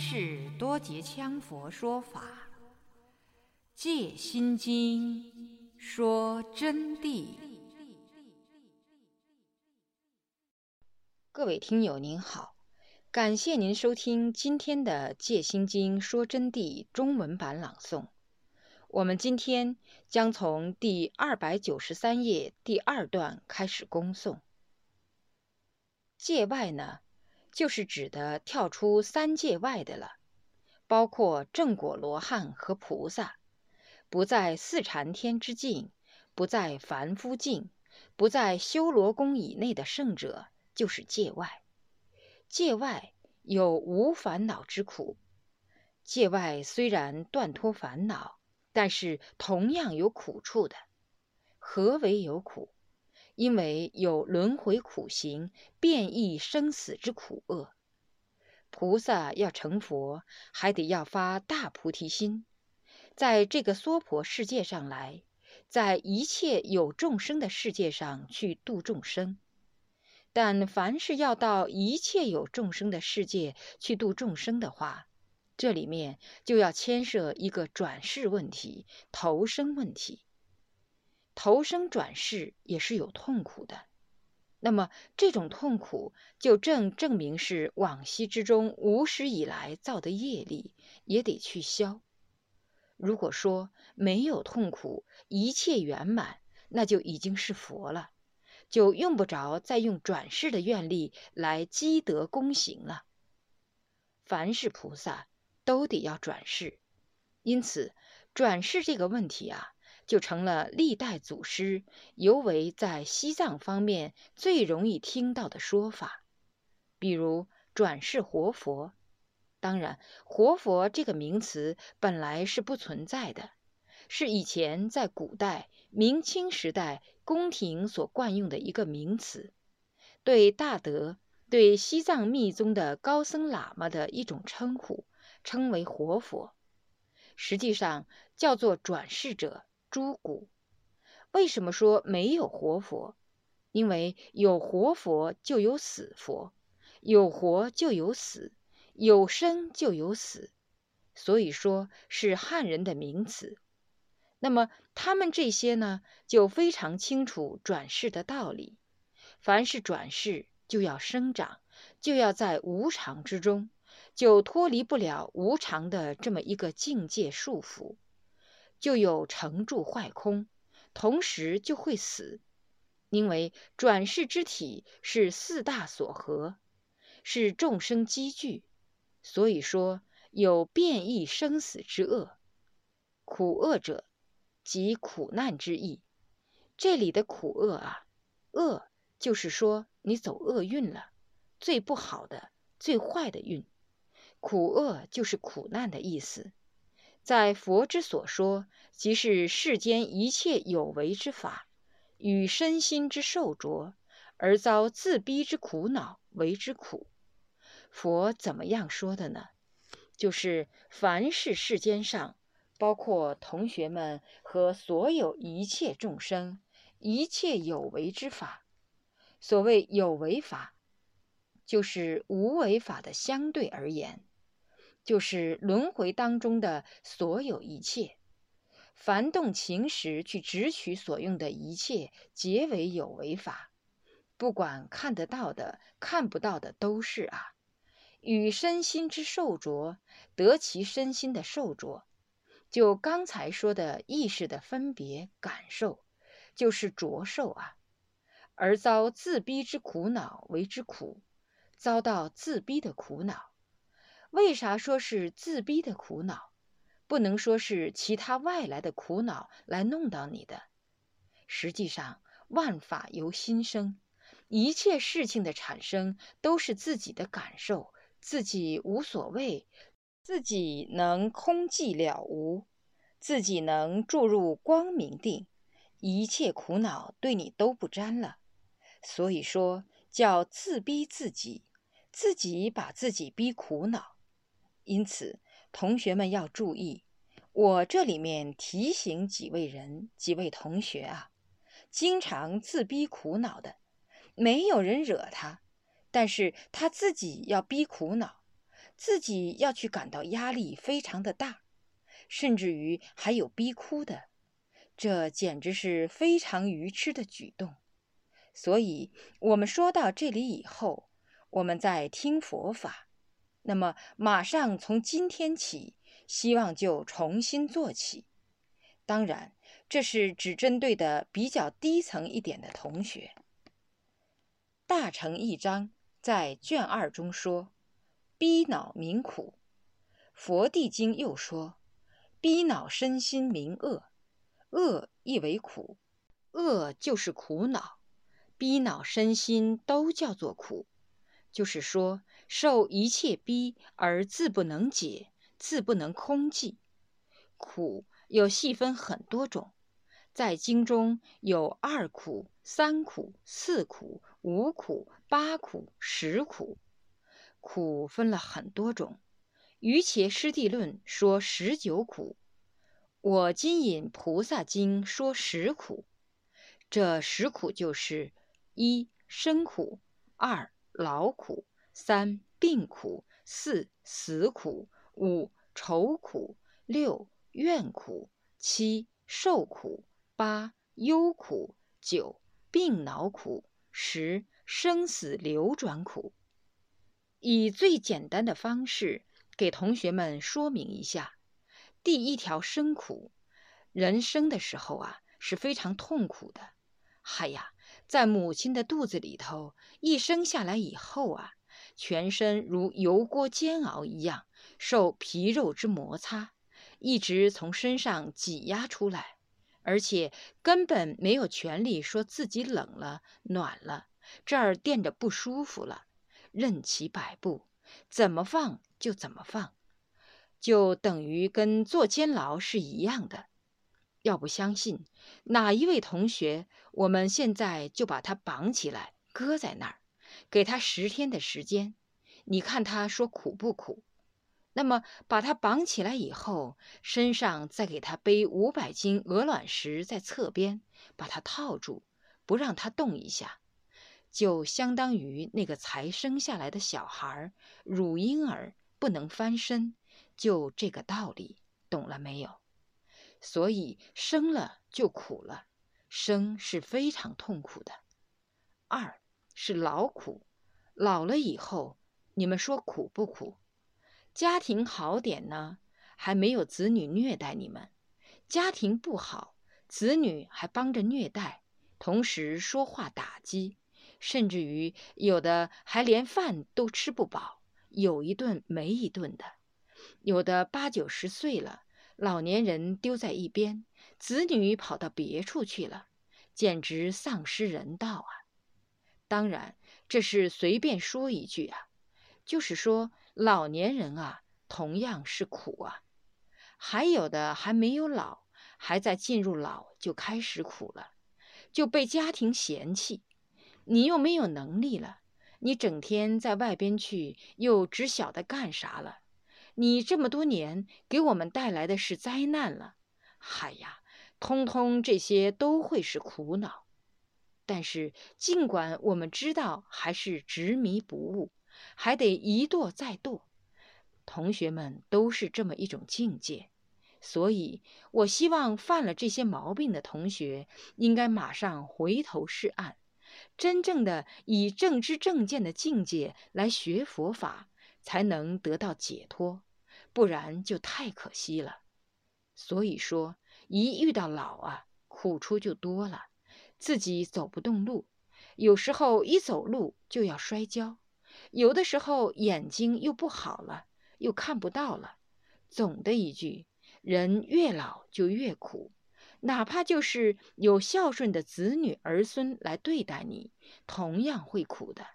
是多杰羌佛说法，《戒心经》说真谛。各位听友您好，感谢您收听今天的《戒心经》说真谛中文版朗诵。我们今天将从第二百九十三页第二段开始恭诵。界外呢？就是指的跳出三界外的了，包括正果罗汉和菩萨，不在四禅天之境，不在凡夫境，不在修罗宫以内的圣者，就是界外。界外有无烦恼之苦。界外虽然断脱烦恼，但是同样有苦处的。何为有苦？因为有轮回苦行、变异生死之苦厄，菩萨要成佛，还得要发大菩提心，在这个娑婆世界上来，在一切有众生的世界上去度众生。但凡是要到一切有众生的世界去度众生的话，这里面就要牵涉一个转世问题、投生问题。投生转世也是有痛苦的，那么这种痛苦就正证明是往昔之中无始以来造的业力，也得去消。如果说没有痛苦，一切圆满，那就已经是佛了，就用不着再用转世的愿力来积德功行了。凡是菩萨都得要转世，因此转世这个问题啊。就成了历代祖师，尤为在西藏方面最容易听到的说法。比如转世活佛，当然，活佛这个名词本来是不存在的，是以前在古代明清时代宫廷所惯用的一个名词，对大德、对西藏密宗的高僧喇嘛的一种称呼，称为活佛。实际上叫做转世者。诸古，为什么说没有活佛？因为有活佛就有死佛，有活就有死，有生就有死，所以说是汉人的名词。那么他们这些呢，就非常清楚转世的道理。凡是转世，就要生长，就要在无常之中，就脱离不了无常的这么一个境界束缚。就有成住坏空，同时就会死，因为转世之体是四大所合，是众生积聚，所以说有变异生死之恶。苦恶者，即苦难之意。这里的苦恶啊，恶就是说你走厄运了，最不好的、最坏的运。苦恶就是苦难的意思。在佛之所说，即是世间一切有为之法，与身心之受着，而遭自逼之苦恼为之苦。佛怎么样说的呢？就是凡是世间上，包括同学们和所有一切众生，一切有为之法。所谓有为法，就是无为法的相对而言。就是轮回当中的所有一切，凡动情时去执取所用的一切，皆为有为法。不管看得到的、看不到的，都是啊。与身心之受着，得其身心的受着，就刚才说的意识的分别感受，就是着受啊。而遭自逼之苦恼为之苦，遭到自逼的苦恼。为啥说是自逼的苦恼？不能说是其他外来的苦恼来弄到你的。实际上，万法由心生，一切事情的产生都是自己的感受，自己无所谓，自己能空寂了无，自己能注入光明定，一切苦恼对你都不沾了。所以说叫自逼自己，自己把自己逼苦恼。因此，同学们要注意，我这里面提醒几位人、几位同学啊，经常自逼苦恼的，没有人惹他，但是他自己要逼苦恼，自己要去感到压力非常的大，甚至于还有逼哭的，这简直是非常愚痴的举动。所以，我们说到这里以后，我们在听佛法，那么马上从今天起，希望就重新做起。当然，这是只针对的比较低层一点的同学。大乘一章在卷二中说：“逼恼民苦。”佛地经又说：“逼恼身心民恶，恶亦为苦，恶就是苦恼。”逼恼身心都叫做苦，就是说受一切逼而自不能解，自不能空寂。苦有细分很多种，在经中有二苦、三苦、四苦、五苦、八苦、十苦，苦分了很多种。余伽师地论说十九苦，我今引菩萨经说十苦，这十苦就是。一生苦，二劳苦，三病苦，四死苦，五愁苦，六怨苦，七受苦，八忧苦，九病恼苦，十生死流转苦。以最简单的方式给同学们说明一下：第一条生苦，人生的时候啊是非常痛苦的。嗨呀！在母亲的肚子里头，一生下来以后啊，全身如油锅煎熬一样，受皮肉之摩擦，一直从身上挤压出来，而且根本没有权利说自己冷了、暖了，这儿垫着不舒服了，任其摆布，怎么放就怎么放，就等于跟坐监牢是一样的。要不相信，哪一位同学？我们现在就把他绑起来，搁在那儿，给他十天的时间。你看他说苦不苦？那么把他绑起来以后，身上再给他背五百斤鹅卵石在侧边，把他套住，不让他动一下，就相当于那个才生下来的小孩乳婴儿不能翻身，就这个道理，懂了没有？所以生了就苦了，生是非常痛苦的。二是劳苦，老了以后，你们说苦不苦？家庭好点呢，还没有子女虐待你们；家庭不好，子女还帮着虐待，同时说话打击，甚至于有的还连饭都吃不饱，有一顿没一顿的，有的八九十岁了。老年人丢在一边，子女跑到别处去了，简直丧失人道啊！当然，这是随便说一句啊，就是说老年人啊，同样是苦啊。还有的还没有老，还在进入老就开始苦了，就被家庭嫌弃，你又没有能力了，你整天在外边去，又只晓得干啥了。你这么多年给我们带来的是灾难了，嗨呀，通通这些都会是苦恼。但是尽管我们知道，还是执迷不悟，还得一堕再堕。同学们都是这么一种境界，所以我希望犯了这些毛病的同学，应该马上回头是岸，真正的以正知正见的境界来学佛法，才能得到解脱。不然就太可惜了。所以说，一遇到老啊，苦处就多了。自己走不动路，有时候一走路就要摔跤，有的时候眼睛又不好了，又看不到了。总的一句，人越老就越苦，哪怕就是有孝顺的子女儿孙来对待你，同样会苦的。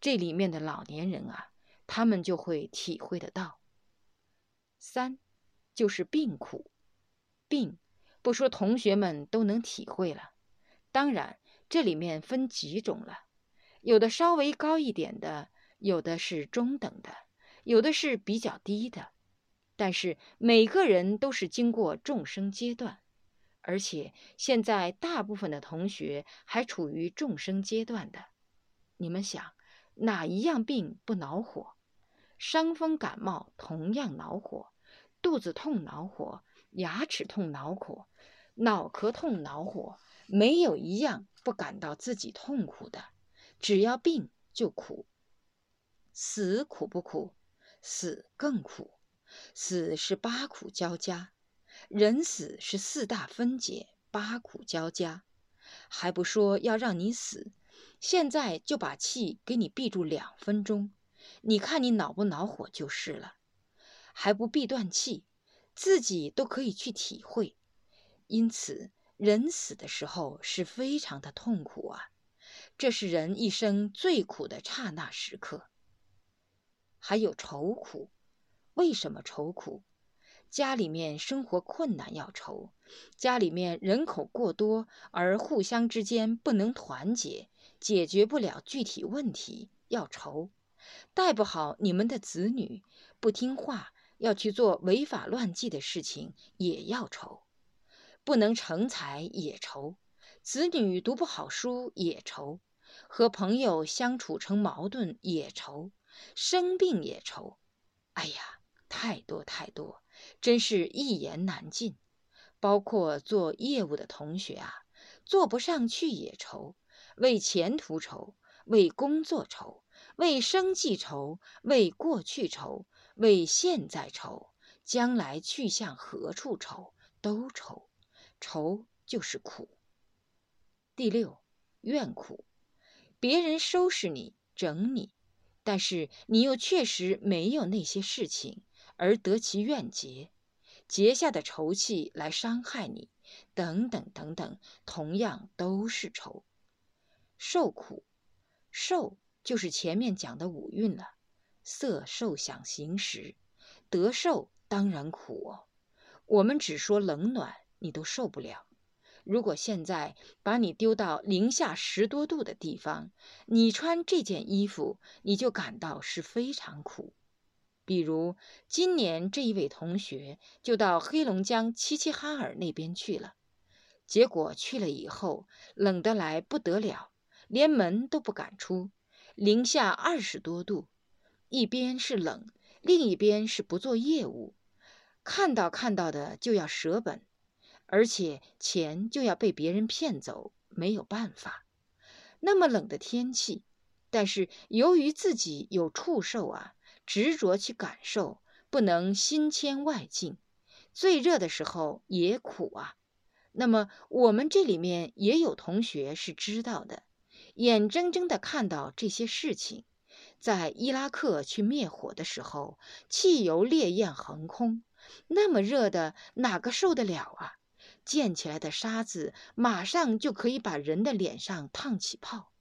这里面的老年人啊，他们就会体会得到。三，就是病苦，病不说，同学们都能体会了。当然，这里面分几种了，有的稍微高一点的，有的是中等的，有的是比较低的。但是每个人都是经过众生阶段，而且现在大部分的同学还处于众生阶段的。你们想，哪一样病不恼火？伤风感冒同样恼火，肚子痛恼火，牙齿痛恼火，脑壳痛恼火，没有一样不感到自己痛苦的。只要病就苦。死苦不苦？死更苦。死是八苦交加，人死是四大分解，八苦交加，还不说要让你死，现在就把气给你闭住两分钟。你看你恼不恼火就是了，还不必断气，自己都可以去体会。因此，人死的时候是非常的痛苦啊，这是人一生最苦的刹那时刻。还有愁苦，为什么愁苦？家里面生活困难要愁，家里面人口过多而互相之间不能团结，解决不了具体问题要愁。带不好你们的子女，不听话，要去做违法乱纪的事情，也要愁；不能成才也愁；子女读不好书也愁；和朋友相处成矛盾也愁；生病也愁。哎呀，太多太多，真是一言难尽。包括做业务的同学啊，做不上去也愁，为前途愁，为工作愁。为生计愁，为过去愁，为现在愁，将来去向何处愁，都愁。愁就是苦。第六，怨苦，别人收拾你、整你，但是你又确实没有那些事情，而得其怨结，结下的仇气来伤害你，等等等等，同样都是愁。受苦，受。就是前面讲的五蕴了，色、受、想、行、识，得受当然苦哦。我们只说冷暖，你都受不了。如果现在把你丢到零下十多度的地方，你穿这件衣服，你就感到是非常苦。比如今年这一位同学就到黑龙江齐齐哈尔那边去了，结果去了以后，冷得来不得了，连门都不敢出。零下二十多度，一边是冷，另一边是不做业务，看到看到的就要舍本，而且钱就要被别人骗走，没有办法。那么冷的天气，但是由于自己有触受啊，执着去感受，不能心牵外境。最热的时候也苦啊。那么我们这里面也有同学是知道的。眼睁睁地看到这些事情，在伊拉克去灭火的时候，汽油烈焰横空，那么热的，哪个受得了啊？溅起来的沙子马上就可以把人的脸上烫起泡，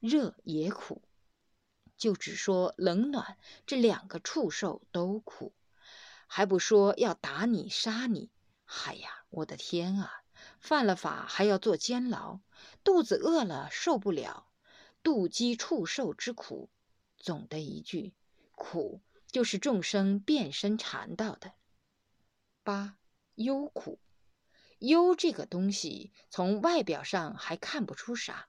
热也苦。就只说冷暖这两个触受都苦，还不说要打你杀你。哎呀，我的天啊！犯了法还要坐监牢。肚子饿了受不了，肚饥触受之苦。总的一句，苦就是众生变身缠到的。八忧苦，忧这个东西从外表上还看不出啥，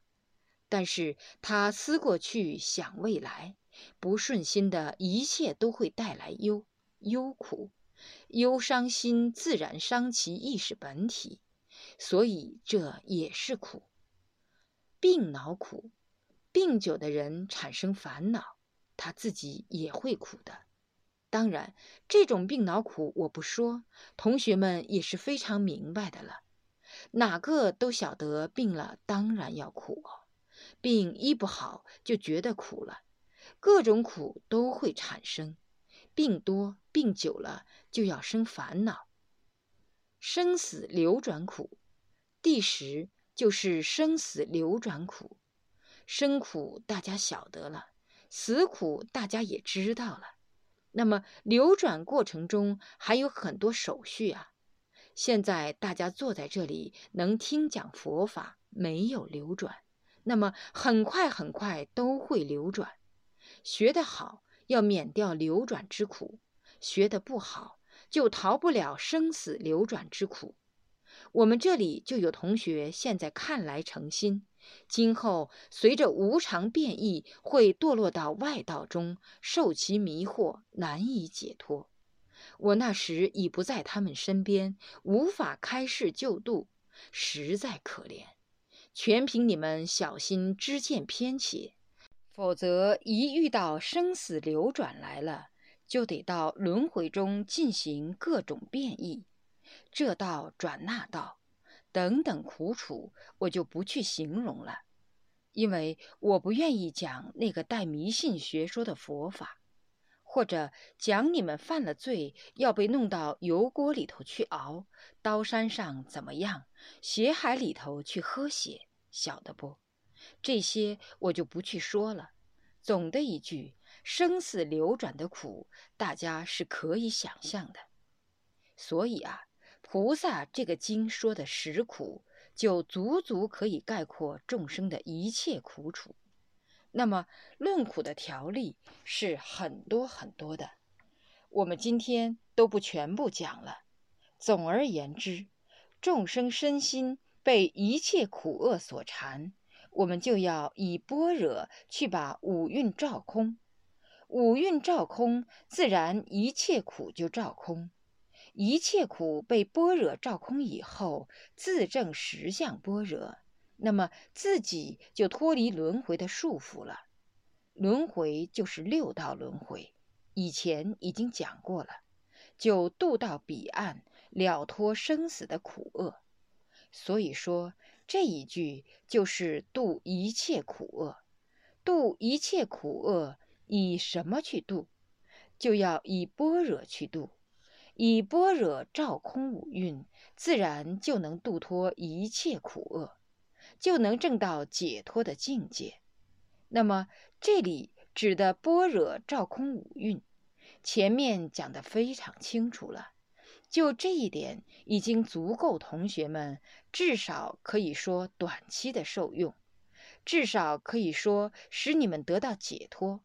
但是他思过去想未来，不顺心的一切都会带来忧忧苦，忧伤心自然伤其意识本体，所以这也是苦。病恼苦，病久的人产生烦恼，他自己也会苦的。当然，这种病恼苦我不说，同学们也是非常明白的了。哪个都晓得病了当然要苦哦，病医不好就觉得苦了，各种苦都会产生。病多病久了就要生烦恼，生死流转苦。第十。就是生死流转苦，生苦大家晓得了，死苦大家也知道了。那么流转过程中还有很多手续啊。现在大家坐在这里能听讲佛法，没有流转，那么很快很快都会流转。学得好要免掉流转之苦，学得不好就逃不了生死流转之苦。我们这里就有同学，现在看来诚心，今后随着无常变异，会堕落到外道中，受其迷惑，难以解脱。我那时已不在他们身边，无法开示救度，实在可怜。全凭你们小心知见偏斜，否则一遇到生死流转来了，就得到轮回中进行各种变异，这道转那道，等等苦楚，我就不去形容了，因为我不愿意讲那个带迷信学说的佛法。或者讲你们犯了罪，要被弄到油锅里头去熬，刀山上怎么样？血海里头去喝血，晓得不？这些我就不去说了。总的一句，生死流转的苦，大家是可以想象的。所以啊，菩萨这个经说的实苦，就足足可以概括众生的一切苦楚。那么，论苦的条例是很多很多的，我们今天都不全部讲了。总而言之，众生身心被一切苦厄所缠，我们就要以般若去把五蕴照空。五蕴照空，自然一切苦就照空。一切苦被般若照空以后，自证实相般若。那么自己就脱离轮回的束缚了。轮回就是六道轮回，以前已经讲过了，就渡到彼岸，了脱生死的苦厄。所以说这一句就是渡一切苦厄。渡一切苦厄，以什么去渡？就要以般若去渡，以般若照空五蕴，自然就能度脱一切苦厄。就能证到解脱的境界。那么这里指的般若照空五蕴，前面讲的非常清楚了。就这一点已经足够，同学们至少可以说短期的受用，至少可以说使你们得到解脱。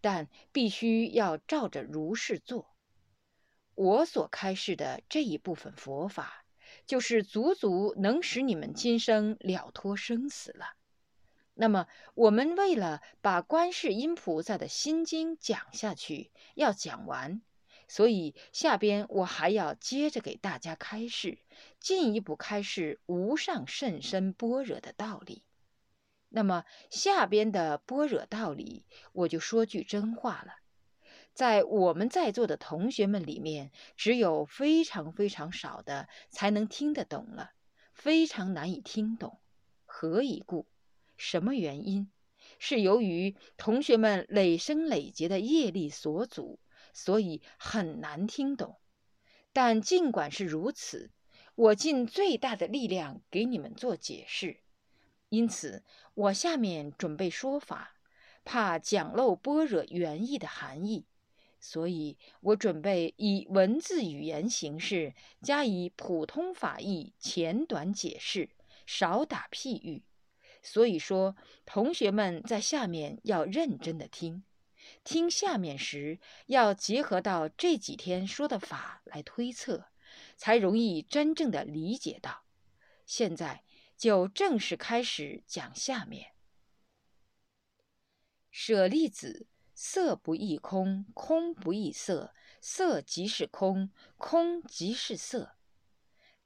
但必须要照着如是做。我所开示的这一部分佛法。就是足足能使你们今生了脱生死了。那么，我们为了把观世音菩萨的心经讲下去，要讲完，所以下边我还要接着给大家开示，进一步开示无上甚深般若的道理。那么下边的般若道理，我就说句真话了。在我们在座的同学们里面，只有非常非常少的才能听得懂了，非常难以听懂。何以故？什么原因？是由于同学们累生累劫的业力所阻，所以很难听懂。但尽管是如此，我尽最大的力量给你们做解释。因此，我下面准备说法，怕讲漏般若原意的含义。所以我准备以文字语言形式加以普通法义简短解释，少打譬喻。所以说，同学们在下面要认真的听，听下面时要结合到这几天说的法来推测，才容易真正的理解到。现在就正式开始讲下面，舍利子。色不异空，空不异色，色即是空，空即是色。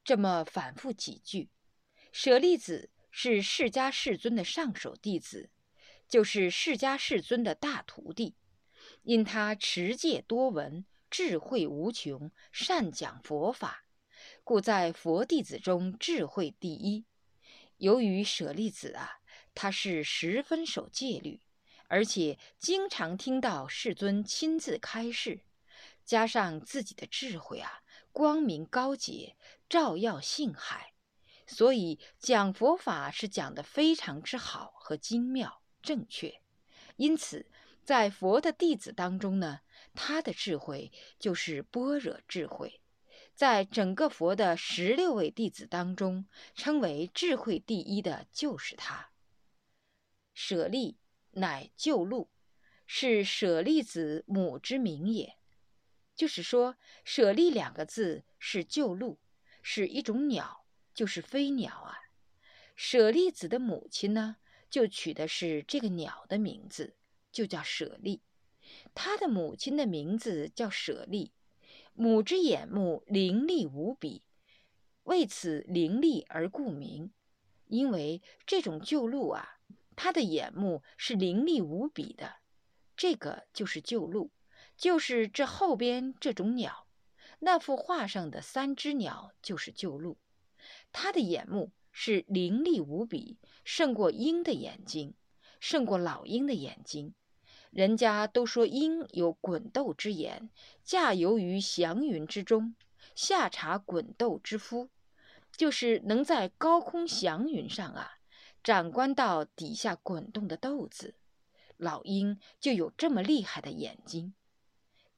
这么反复几句。舍利子是释迦世尊的上首弟子，就是释迦世尊的大徒弟。因他持戒多闻，智慧无穷，善讲佛法，故在佛弟子中智慧第一。由于舍利子啊，他是十分守戒律。而且经常听到世尊亲自开示，加上自己的智慧啊，光明高洁，照耀性海，所以讲佛法是讲得非常之好和精妙正确。因此，在佛的弟子当中呢，他的智慧就是般若智慧，在整个佛的十六位弟子当中，称为智慧第一的就是他。舍利。乃救路，是舍利子母之名也。就是说，舍利两个字是旧路，是一种鸟，就是飞鸟啊。舍利子的母亲呢，就取的是这个鸟的名字，就叫舍利。他的母亲的名字叫舍利，母之眼目伶俐无比，为此伶俐而故名。因为这种鹫鹭啊，他的眼目是伶俐无比的，这个就是鹫鹭，就是这后边这种鸟。那幅画上的三只鸟就是鹫鹭，他的眼目是凌厉无比，胜过鹰的眼睛，胜过老鹰的眼睛。人家都说鹰有滚斗之眼，驾游于祥云之中，下察滚斗之夫，就是能在高空祥云上啊，长官到底下滚动的豆子。老鹰就有这么厉害的眼睛。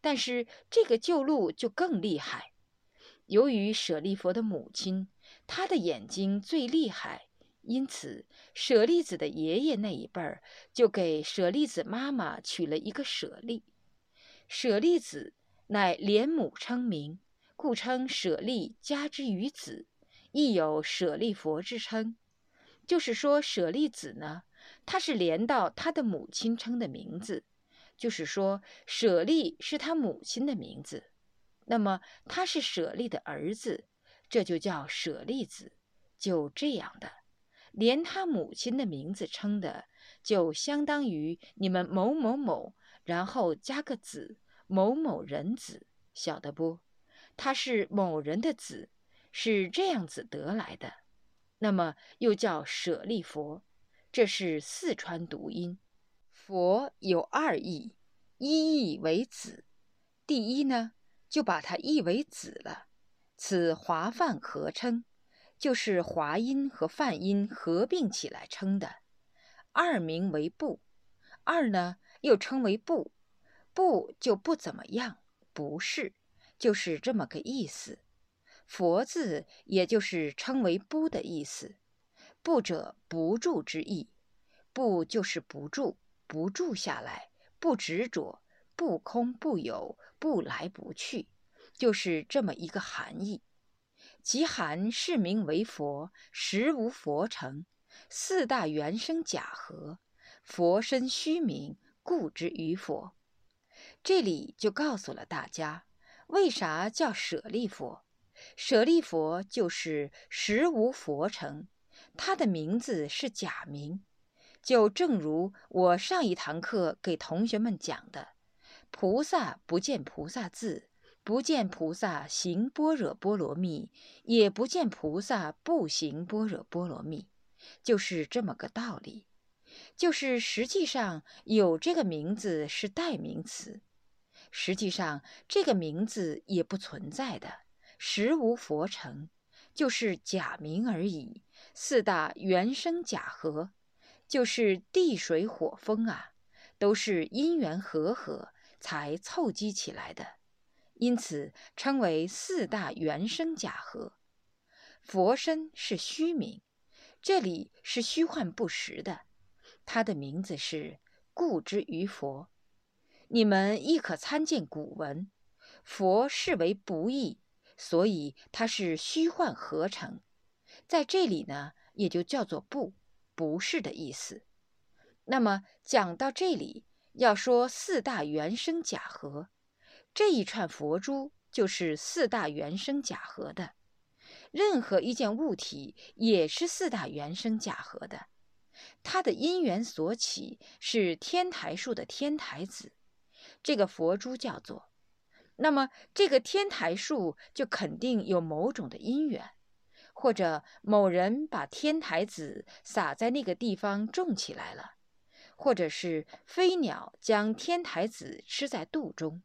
但是这个旧鹿就更厉害，由于舍利佛的母亲，她的眼睛最厉害，因此舍利子的爷爷那一辈儿就给舍利子妈妈取了一个舍利。舍利子乃连母称名，故称舍利加之于子，亦有舍利佛之称。就是说，舍利子呢，他是连到他的母亲称的名字。就是说，舍利是他母亲的名字，那么他是舍利的儿子，这就叫舍利子。就这样的，连他母亲的名字称的，就相当于你们某某某，然后加个子，某某人子，晓得不？他是某人的子，是这样子得来的。那么又叫舍利佛，这是四川读音。佛有二义，一义为子。第一呢，就把它译为子了。此华梵合称，就是华音和梵音合并起来称的。二名为不，二呢又称为不，不就不怎么样，不是，就是这么个意思。佛字也就是称为不的意思，不者不住之意，不就是不住。不住下来，不执着，不空不有，不来不去，就是这么一个含义。即含是名为佛，实无佛成。四大原生假合，佛身虚名，故之于佛。这里就告诉了大家，为啥叫舍利佛？舍利佛就是实无佛成，他的名字是假名。就正如我上一堂课给同学们讲的，菩萨不见菩萨字，不见菩萨行般若波罗蜜，也不见菩萨不行般若波罗蜜，就是这么个道理。就是实际上有这个名字是代名词，实际上这个名字也不存在的，实无佛成，就是假名而已。四大原生假合。就是地水火风啊，都是因缘和合才凑集起来的，因此称为四大原生假合。佛身是虚名，这里是虚幻不实的。他的名字是故之于佛。你们亦可参见古文，佛视为不义，所以它是虚幻合成。在这里呢，也就叫做不。不是的意思。那么讲到这里，要说四大原生假合，这一串佛珠就是四大原生假合的。任何一件物体也是四大原生假合的。它的因缘所起是天台树的天台子，这个佛珠叫做。那么这个天台树就肯定有某种的因缘。或者某人把天台子撒在那个地方种起来了，或者是飞鸟将天台子吃在肚中，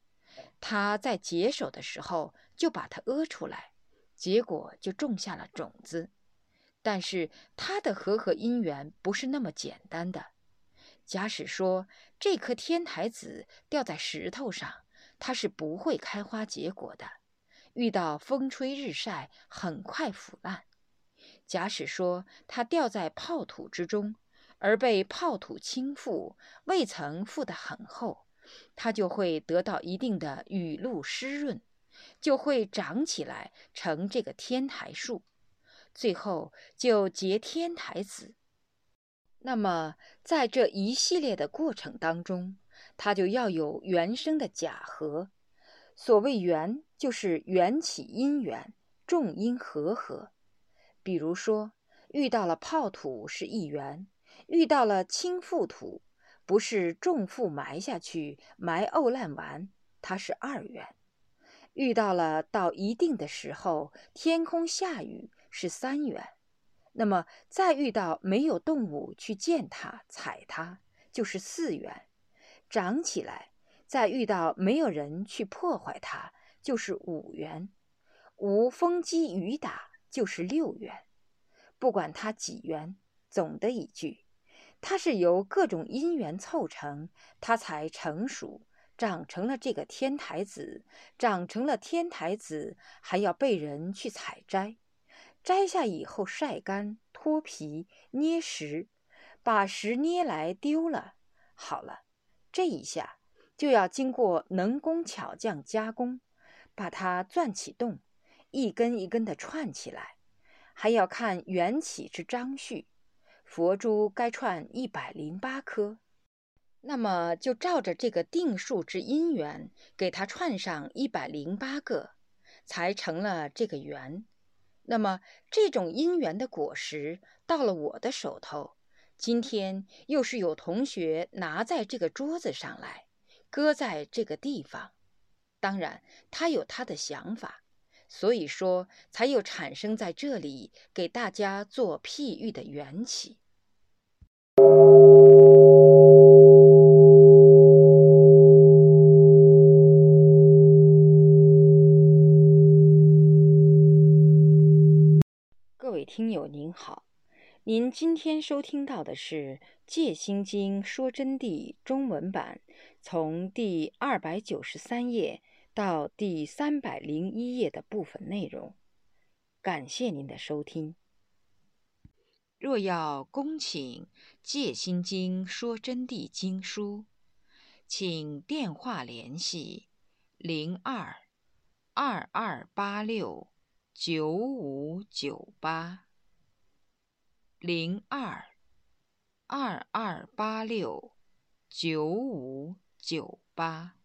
他在解手的时候就把它屙出来，结果就种下了种子。但是它的和合因缘不是那么简单的。假使说这颗天台子掉在石头上，它是不会开花结果的。遇到风吹日晒，很快腐烂。假使说它掉在泡土之中，而被泡土倾覆，未曾覆得很厚，它就会得到一定的雨露湿润，就会长起来成这个天台树。最后就结天台子。那么在这一系列的过程当中，它就要有原生的假合。所谓缘，就是缘起因缘，众因和合。比如说，遇到了泡土是一缘，遇到了倾覆土，不是重负埋下去埋沤烂完，它是二缘。遇到了到一定的时候，天空下雨是三缘。那么再遇到没有动物去见它、踩它，就是四缘。长起来。再遇到没有人去破坏它，就是五元；无风击雨打，就是六元。不管它几元，总的一句，它是由各种因缘凑成，它才成熟，长成了这个天台子。长成了天台子，还要被人去采摘，摘下以后晒干、脱皮、捏实，把实捏来丢了。好了，这一下。就要经过能工巧匠加工，把它钻起洞，一根一根的串起来，还要看缘起之章序。佛珠该串一百零八颗，那么就照着这个定数之因缘，给它串上一百零八个，才成了这个缘。那么这种因缘的果实到了我的手头，今天又是有同学拿在这个桌子上来。搁在这个地方，当然他有他的想法，所以说才又产生在这里给大家做譬喻的缘起。各位听友您好，您今天收听到的是《戒心经说真谛》中文版。从第二百九十三页到第三百零一页的部分内容，感谢您的收听。若要恭请《戒心经说真谛》经书，请电话联系零二二二八六九五九八零二二二八六九五。九八。